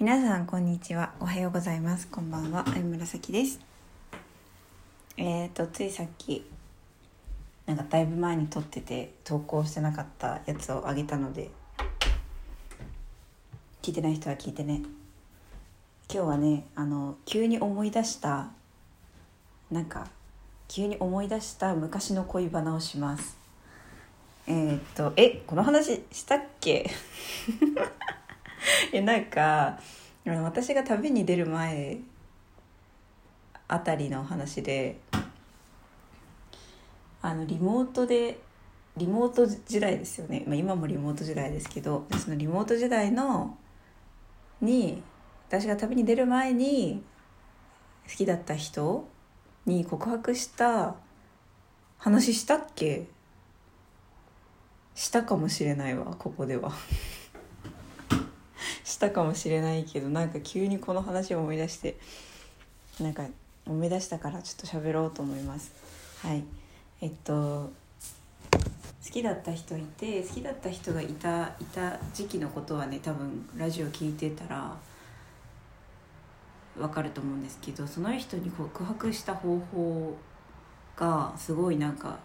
皆さんこんにちは。おはようございます。こんばんは。あいむらさきです。えっ、ー、とついさっきなんかだいぶ前に撮ってて投稿してなかったやつをあげたので聞いてない人は聞いてね。今日はねあの急に思い出したなんか急に思い出した昔の恋バナをします。えー、っとえこの話したっけ？えなんか私が旅に出る前あたりの話であのリモートでリモート時代ですよね、まあ、今もリモート時代ですけどそのリモート時代のに私が旅に出る前に好きだった人に告白した話したっけ？したかもしれないわここでは。したかもしれないけどなんか急にこの話を思い出してなんか思い出したからちょっと喋ろうと思いますはいえっと好きだった人いて好きだった人がいたいた時期のことはね多分ラジオ聞いてたら分かると思うんですけどその人に告白した方法がすごいなんか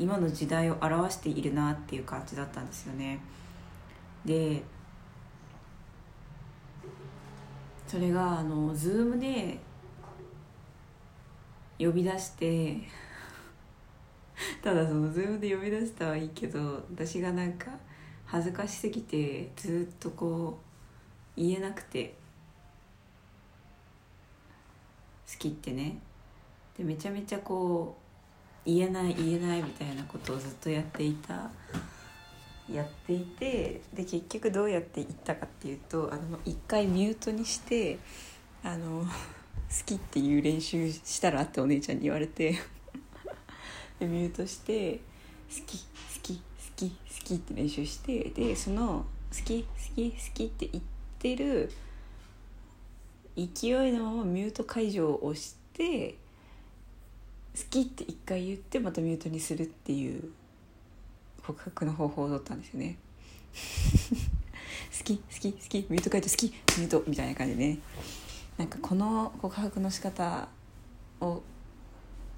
今の時代を表しているなっていう感じだったんですよね。でそれがあの Zoom で呼び出して ただその Zoom で呼び出したはいいけど私がなんか恥ずかしすぎてずっとこう言えなくて好きってね。でめちゃめちゃこう言えない言えないみたいなことをずっとやっていた。やっていてで結局どうやって言ったかっていうとあの一回ミュートにしてあの 好きっていう練習したらってお姉ちゃんに言われて でミュートして好き好き好き好きって練習してでその好き好き好きって言ってる勢いのままミュート解除を押して好きって一回言ってまたミュートにするっていう告白の方法を取ったんですよね。好き好き好き。ミュート解除好き。ミュートみたいな感じでね。なんかこの告白の仕方を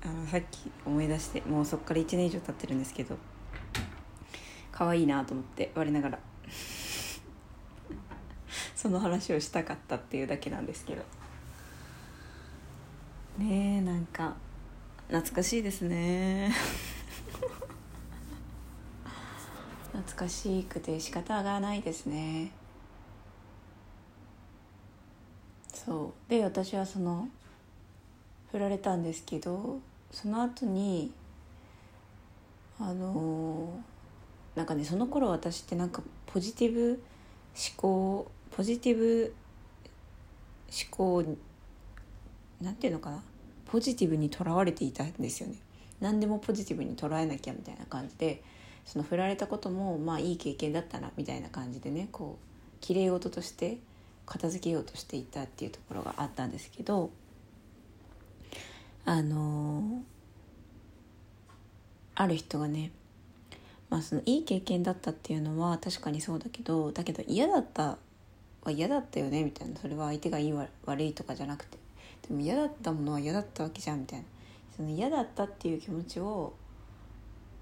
あのさっき思い出してもうそっから1年以上経ってるんですけど可愛いなと思って我ながら。その話をしたかったっていうだけなんですけど。ねえなんか懐かしいですね。懐かしくて仕方がないですね。そう。で私はその振られたんですけどその後にあのなんかねその頃私ってなんかポジティブ思考ポジティブ思考なんていうのかな？ポジティブにとらわれていたんですよね。何でもポジティブに捉えなきゃみたいな感じでその振られたこともまあいい経験だったなみたいな感じでねこうきれい事として片付けようとしていたっていうところがあったんですけどあの、ある人がねまあそのいい経験だったっていうのは確かにそうだけどだけど嫌だったは嫌だったよねみたいなそれは相手がいい悪いとかじゃなくて。でも嫌だったものは嫌だったわけじゃんみたいな。その嫌だったっていう気持ちを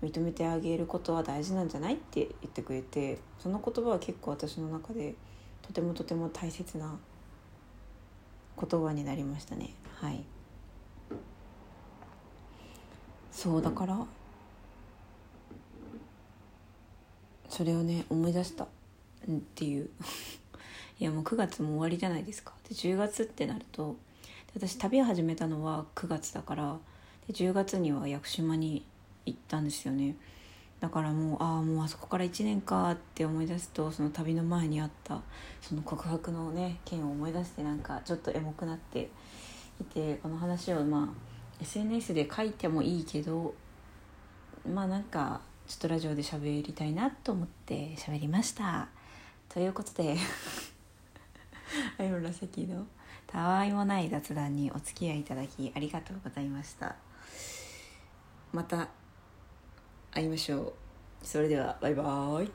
認めてあげることは大事なんじゃないって言ってくれてその言葉は結構私の中でとてもとても大切な言葉になりましたね。はい。そうだからそれをね思い出した。っていう。いやもう9月も終わりじゃないですか。で10月ってなると私旅を始めたのは9月だからで10月には屋久島に行ったんですよね。だからもうああもうあそこから1年かって思い出すとその旅の前にあったその告白のね件を思い出してなんかちょっとエモくなっていてこの話をまあ SNS で書いてもいいけどまあなんかちょっとラジオで喋りたいなと思って喋りました。ということであいらさきのたわいもない雑談にお付き合いいただきありがとうございました。また会いましょう。それではバイバーイ。